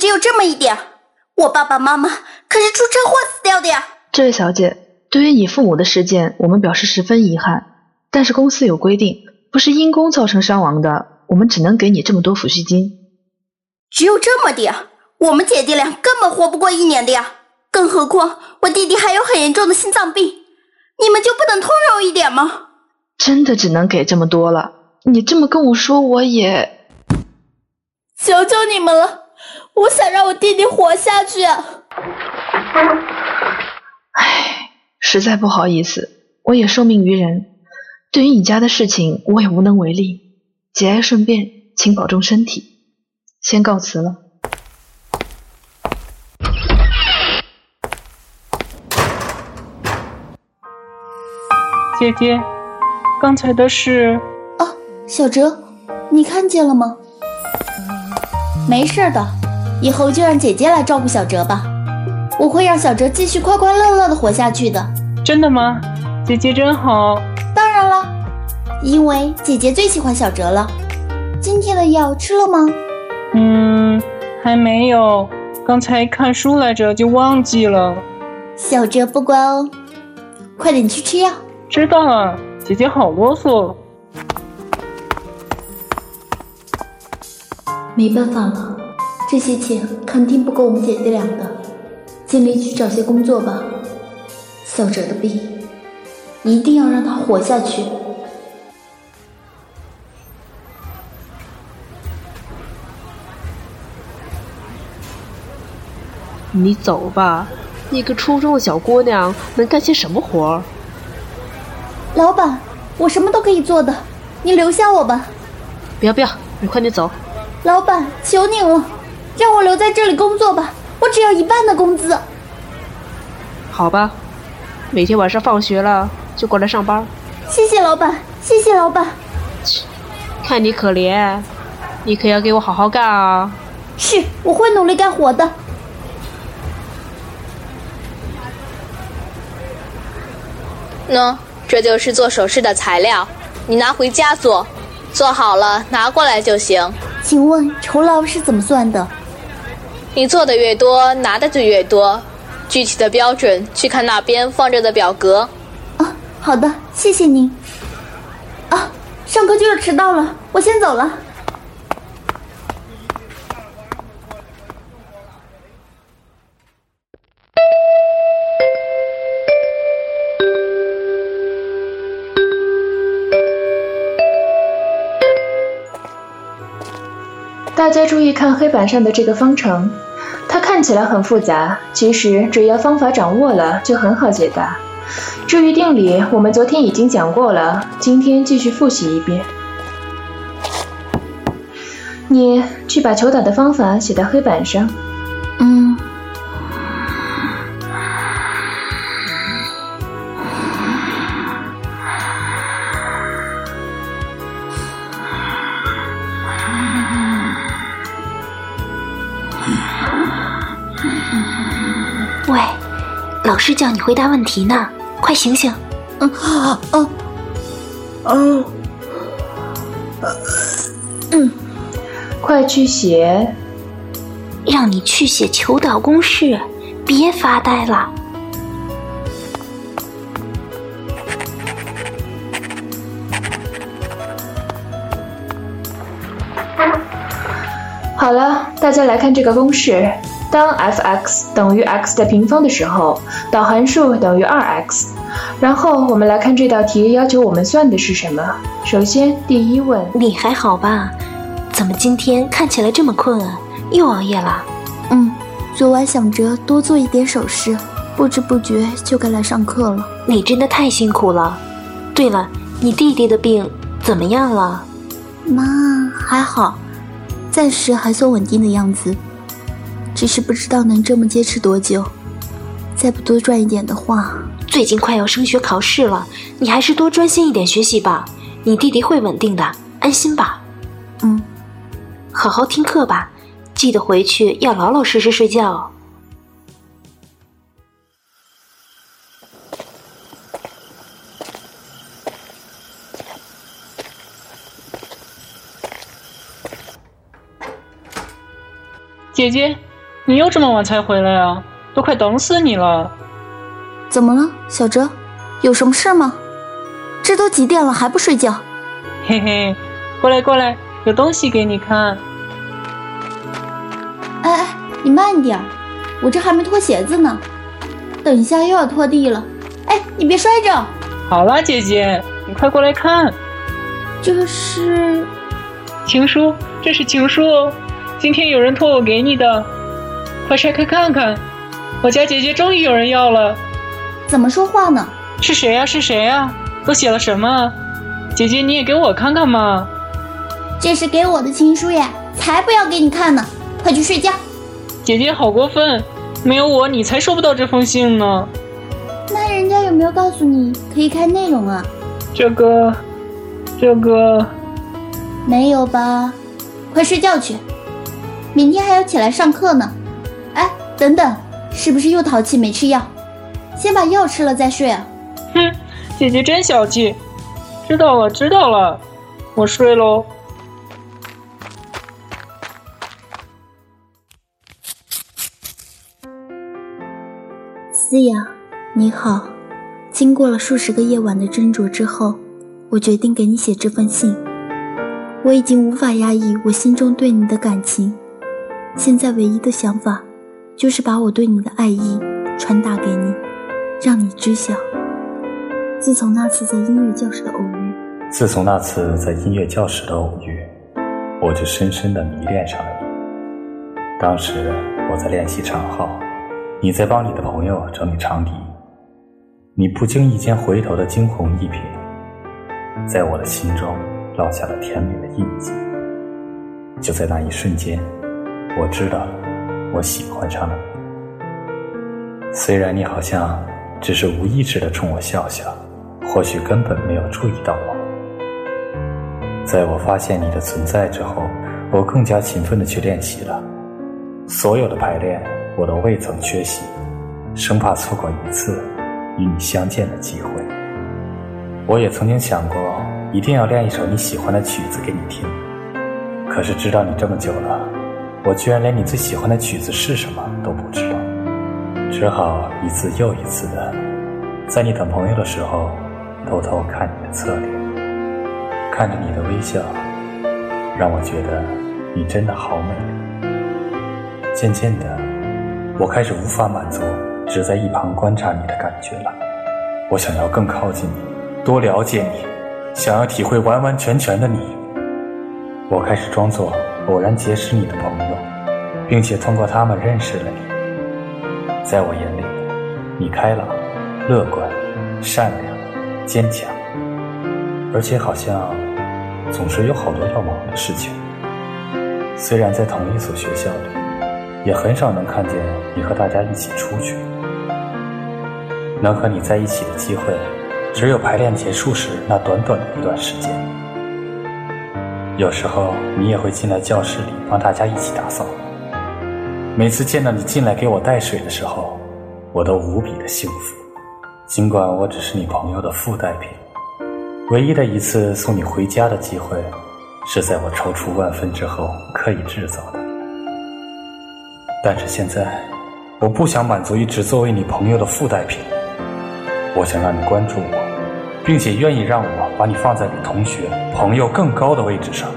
只有这么一点？我爸爸妈妈可是出车祸死掉的呀！这位小姐，对于你父母的事件，我们表示十分遗憾。但是公司有规定，不是因公造成伤亡的，我们只能给你这么多抚恤金。只有这么点？我们姐弟俩根本活不过一年的呀！更何况我弟弟还有很严重的心脏病，你们就不能通融一点吗？真的只能给这么多了。你这么跟我说，我也求求你们了，我想让我弟弟活下去。唉，实在不好意思，我也受命于人，对于你家的事情，我也无能为力。节哀顺变，请保重身体，先告辞了。姐姐，刚才的事……啊，小哲，你看见了吗？没事的，以后就让姐姐来照顾小哲吧。我会让小哲继续快快乐乐的活下去的。真的吗？姐姐真好。当然了，因为姐姐最喜欢小哲了。今天的药吃了吗？嗯，还没有。刚才看书来着，就忘记了。小哲不乖哦，快点去吃药。知道了，姐姐好啰嗦。没办法了，这些钱肯定不够我们姐弟俩的，尽力去找些工作吧。小哲的病，一定要让他活下去。你走吧，一个初中的小姑娘能干些什么活儿？老板，我什么都可以做的，你留下我吧。不要不要，你快点走。老板，求你了，让我留在这里工作吧，我只要一半的工资。好吧，每天晚上放学了就过来上班。谢谢老板，谢谢老板。切，看你可怜，你可要给我好好干啊。是，我会努力干活的。喏。这就是做首饰的材料，你拿回家做，做好了拿过来就行。请问酬劳是怎么算的？你做的越多，拿的就越多。具体的标准去看那边放着的表格。啊，好的，谢谢您。啊，上课就要迟到了，我先走了。大家注意看黑板上的这个方程，它看起来很复杂，其实只要方法掌握了就很好解答。至于定理，我们昨天已经讲过了，今天继续复习一遍。你去把求导的方法写到黑板上。老师叫你回答问题呢，快醒醒！嗯啊啊嗯嗯，快去写！让你去写求导公式，别发呆了。好了，大家来看这个公式。当 f(x) 等于 x 的平方的时候，导函数等于 2x。然后我们来看这道题要求我们算的是什么。首先，第一问，你还好吧？怎么今天看起来这么困啊？又熬夜了？嗯，昨晚想着多做一点首饰，不知不觉就该来上课了。你真的太辛苦了。对了，你弟弟的病怎么样了？妈，还好，暂时还算稳定的样子。只是不知道能这么坚持多久，再不多赚一点的话，最近快要升学考试了，你还是多专心一点学习吧。你弟弟会稳定的，安心吧。嗯，好好听课吧，记得回去要老老实实睡觉。姐姐。你又这么晚才回来啊？都快等死你了！怎么了，小哲？有什么事吗？这都几点了还不睡觉？嘿嘿，过来过来，有东西给你看。哎哎，你慢点，我这还没脱鞋子呢，等一下又要拖地了。哎，你别摔着。好啦，姐姐，你快过来看，这是情书，这是情书哦，今天有人托我给你的，快拆开看看。我家姐姐终于有人要了。怎么说话呢？是谁呀？是谁呀？都写了什么？姐姐你也给我看看嘛。这是给我的情书耶，才不要给你看呢！快去睡觉。姐姐好过分，没有我你才收不到这封信呢。那人家有没有告诉你可以看内容啊？这个，这个，没有吧？快睡觉去，明天还要起来上课呢。哎，等等。是不是又淘气没吃药？先把药吃了再睡啊！哼，姐姐真小气。知道了，知道了，我睡喽。思雅，你好。经过了数十个夜晚的斟酌之后，我决定给你写这封信。我已经无法压抑我心中对你的感情，现在唯一的想法。就是把我对你的爱意传达给你，让你知晓。自从那次在音乐教室的偶遇，自从那次在音乐教室的偶遇，我就深深的迷恋上了你。当时我在练习长号，你在帮你的朋友整理长笛，你不经意间回头的惊鸿一瞥，在我的心中烙下了甜美的印记。就在那一瞬间，我知道了。我喜欢上了你，虽然你好像只是无意识的冲我笑笑，或许根本没有注意到我。在我发现你的存在之后，我更加勤奋的去练习了。所有的排练我都未曾缺席，生怕错过一次与你相见的机会。我也曾经想过，一定要练一首你喜欢的曲子给你听。可是知道你这么久了。我居然连你最喜欢的曲子是什么都不知道，只好一次又一次的在你等朋友的时候偷偷看你的侧脸，看着你的微笑，让我觉得你真的好美。渐渐的，我开始无法满足只在一旁观察你的感觉了，我想要更靠近你，多了解你，想要体会完完全全的你。我开始装作。偶然结识你的朋友，并且通过他们认识了你。在我眼里，你开朗、乐观、善良、坚强，而且好像总是有好多要忙的事情。虽然在同一所学校里，也很少能看见你和大家一起出去。能和你在一起的机会，只有排练结束时那短短的一段时间。有时候你也会进来教室里帮大家一起打扫。每次见到你进来给我带水的时候，我都无比的幸福。尽管我只是你朋友的附带品，唯一的一次送你回家的机会，是在我踌躇万分之后刻意制造的。但是现在，我不想满足于只作为你朋友的附带品，我想让你关注我。并且愿意让我把你放在比同学、朋友更高的位置上。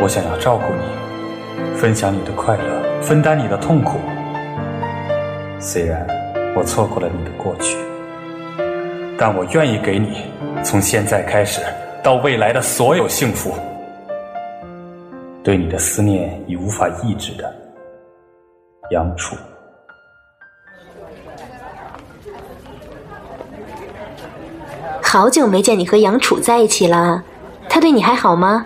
我想要照顾你，分享你的快乐，分担你的痛苦。虽然我错过了你的过去，但我愿意给你从现在开始到未来的所有幸福。对你的思念已无法抑制的杨楚。好久没见你和杨楚在一起了，他对你还好吗？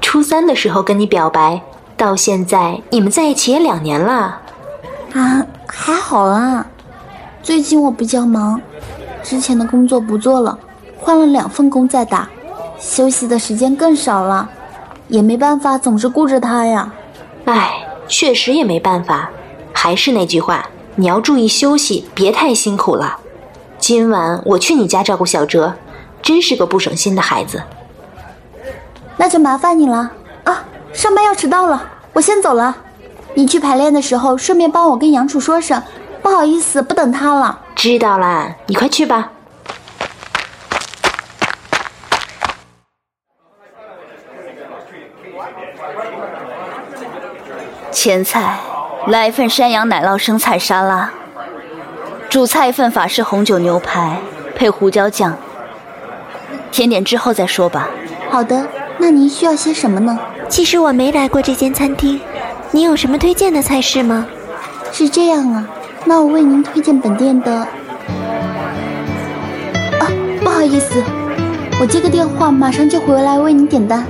初三的时候跟你表白，到现在你们在一起也两年了。啊，还好啦。最近我比较忙，之前的工作不做了，换了两份工在打，休息的时间更少了，也没办法总是顾着他呀。唉，确实也没办法。还是那句话，你要注意休息，别太辛苦了。今晚我去你家照顾小哲，真是个不省心的孩子。那就麻烦你了啊！上班要迟到了，我先走了。你去排练的时候，顺便帮我跟杨楚说声，不好意思，不等他了。知道了，你快去吧。前菜，来一份山羊奶酪生菜沙拉。主菜一份法式红酒牛排，配胡椒酱。甜点之后再说吧。好的，那您需要些什么呢？其实我没来过这间餐厅，你有什么推荐的菜式吗？是这样啊，那我为您推荐本店的。啊，不好意思，我接个电话，马上就回来为您点单。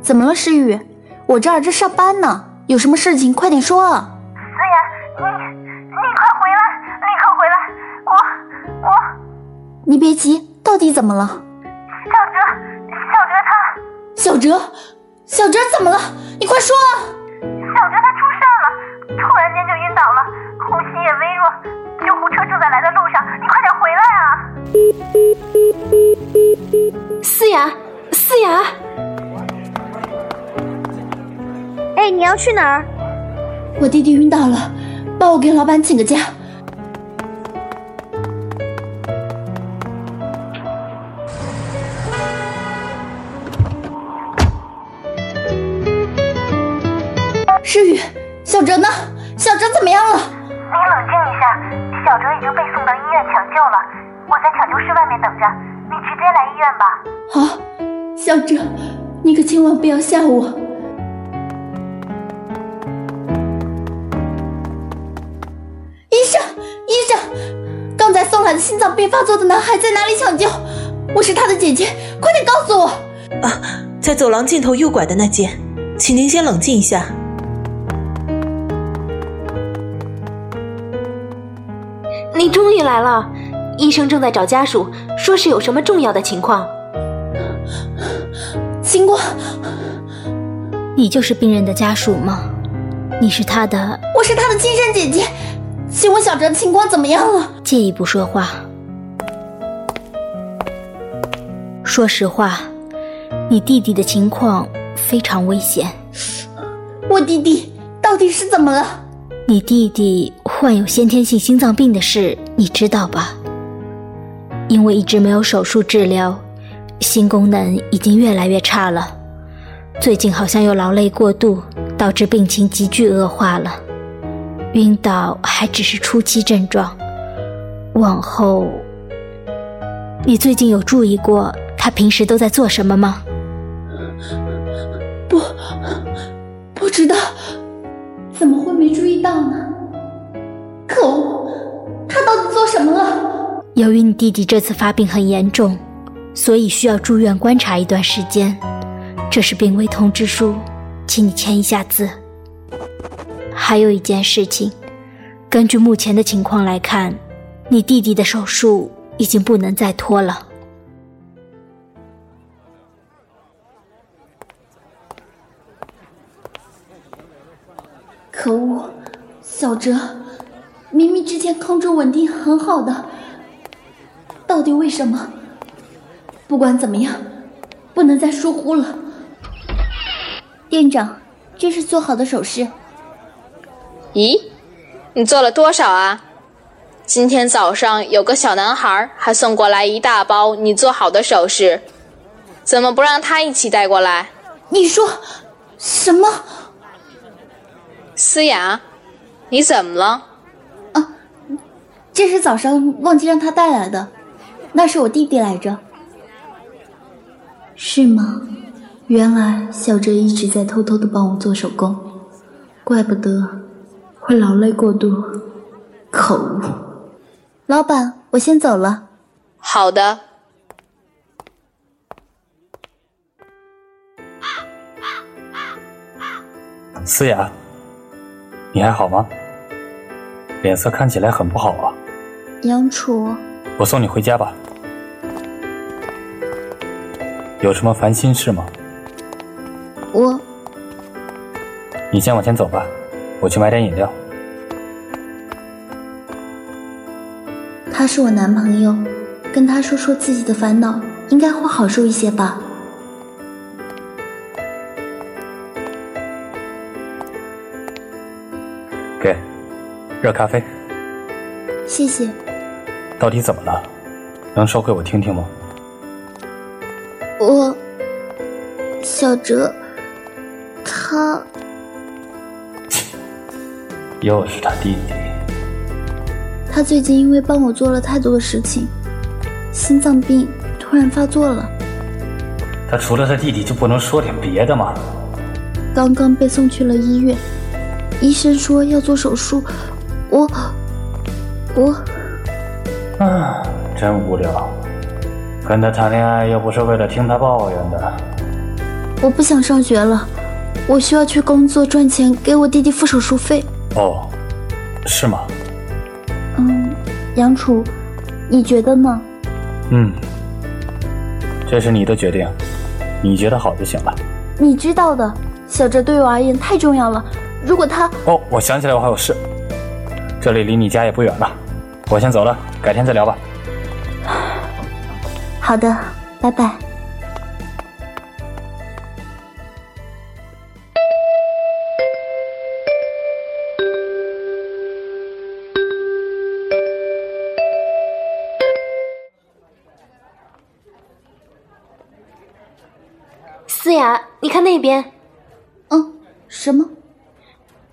怎么了，诗雨？我这儿正上班呢，有什么事情快点说啊！你别急，到底怎么了？小哲，小哲他……小哲，小哲怎么了？你快说啊！小哲他出事了，突然间就晕倒了，呼吸也微弱，救护车正在来的路上，你快点回来啊！思雅，思雅。哎，你要去哪儿？我弟弟晕倒了，帮我给老板请个假。诗雨，小哲呢？小哲怎么样了？你冷静一下，小哲已经被送到医院抢救了，我在抢救室外面等着，你直接来医院吧。好，小哲，你可千万不要吓我。医生，医生，刚才送来的心脏病发作的男孩在哪里抢救？我是他的姐姐，快点告诉我！啊，在走廊尽头右拐的那间，请您先冷静一下。来了，医生正在找家属，说是有什么重要的情况。情况？你就是病人的家属吗？你是他的？我是他的亲生姐姐。请问小哲的情况怎么样了？借一步说话。说实话，你弟弟的情况非常危险。我弟弟到底是怎么了？你弟弟患有先天性心脏病的事，你知道吧？因为一直没有手术治疗，心功能已经越来越差了。最近好像又劳累过度，导致病情急剧恶化了。晕倒还只是初期症状，往后，你最近有注意过他平时都在做什么吗？不，不知道，怎么会没注意到呢？你弟弟这次发病很严重，所以需要住院观察一段时间。这是病危通知书，请你签一下字。还有一件事情，根据目前的情况来看，你弟弟的手术已经不能再拖了。可恶，小哲，明明之前控制稳定很好的，到底为什么？不管怎么样，不能再疏忽了。店长，这是做好的首饰。咦，你做了多少啊？今天早上有个小男孩还送过来一大包你做好的首饰，怎么不让他一起带过来？你说什么？思雅，你怎么了？啊，这是早上忘记让他带来的，那是我弟弟来着。是吗？原来小哲一直在偷偷的帮我做手工，怪不得。会劳累过度，可恶！老板，我先走了。好的。思雅，你还好吗？脸色看起来很不好啊。杨楚，我送你回家吧。有什么烦心事吗？我……你先往前走吧。我去买点饮料。他是我男朋友，跟他说说自己的烦恼，应该会好受一些吧。给，热咖啡。谢谢。到底怎么了？能说给我听听吗？我，小哲，他，又是他弟弟。他最近因为帮我做了太多的事情，心脏病突然发作了。他除了他弟弟就不能说点别的吗？刚刚被送去了医院，医生说要做手术。我，我，啊，真无聊。跟他谈恋爱又不是为了听他抱怨的。我不想上学了，我需要去工作赚钱，给我弟弟付手术费。哦，是吗？嗯，杨楚，你觉得呢？嗯，这是你的决定，你觉得好就行了。你知道的，小哲对我而言太重要了。如果他……哦，我想起来，我还有事。这里离你家也不远了，我先走了，改天再聊吧。好的，拜拜。思雅，你看那边。嗯，什么？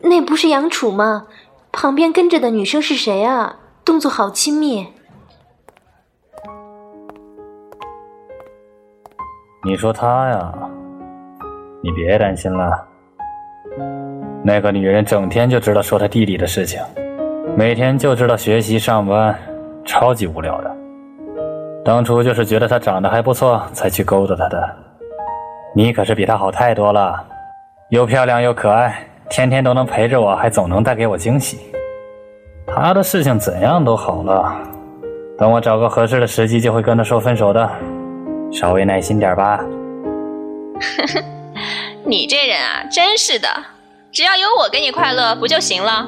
那不是杨楚吗？旁边跟着的女生是谁啊？动作好亲密。你说她呀？你别担心了。那个女人整天就知道说她弟弟的事情，每天就知道学习上班，超级无聊的。当初就是觉得她长得还不错，才去勾搭她的。你可是比她好太多了，又漂亮又可爱，天天都能陪着我，还总能带给我惊喜。她的事情怎样都好了，等我找个合适的时机，就会跟她说分手的。稍微耐心点吧。呵呵，你这人啊，真是的，只要有我给你快乐不就行了？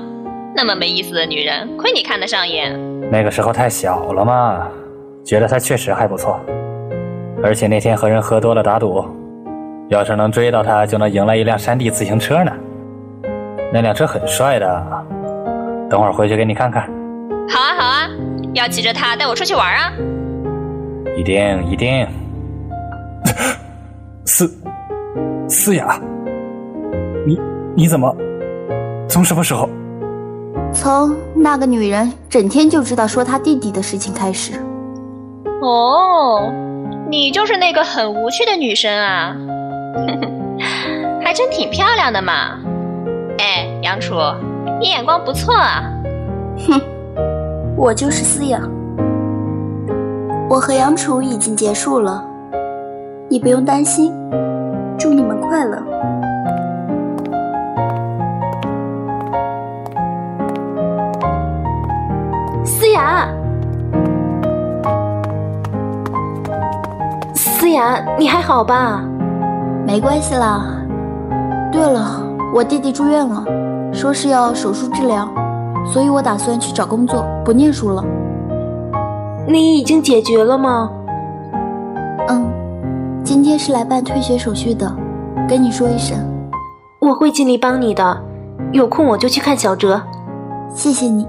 那么没意思的女人，亏你看得上眼。那个时候太小了嘛，觉得她确实还不错。而且那天和人喝多了打赌，要是能追到她，就能赢来一辆山地自行车呢。那辆车很帅的，等会儿回去给你看看。好啊好啊，要骑着它带我出去玩啊！一定一定。思思雅，你你怎么？从什么时候？从那个女人整天就知道说她弟弟的事情开始。哦，你就是那个很无趣的女生啊，还真挺漂亮的嘛。哎，杨楚，你眼光不错啊。哼，我就是思雅，我和杨楚已经结束了。你不用担心，祝你们快乐。思雅，思雅，你还好吧？没关系啦。对了，我弟弟住院了，说是要手术治疗，所以我打算去找工作，不念书了。你已经解决了吗？是来办退学手续的，跟你说一声，我会尽力帮你的。有空我就去看小哲。谢谢你。